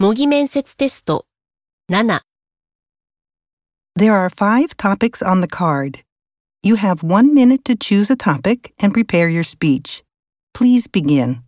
模擬面接テスト7 There are five topics on the card. You have one minute to choose a topic and prepare your speech. Please begin.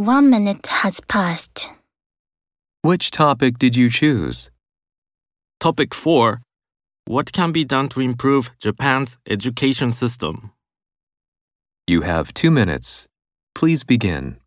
'One minute has passed. Which topic did you choose? Topic 4 What can be done to improve Japan's education system? You have two minutes. Please begin.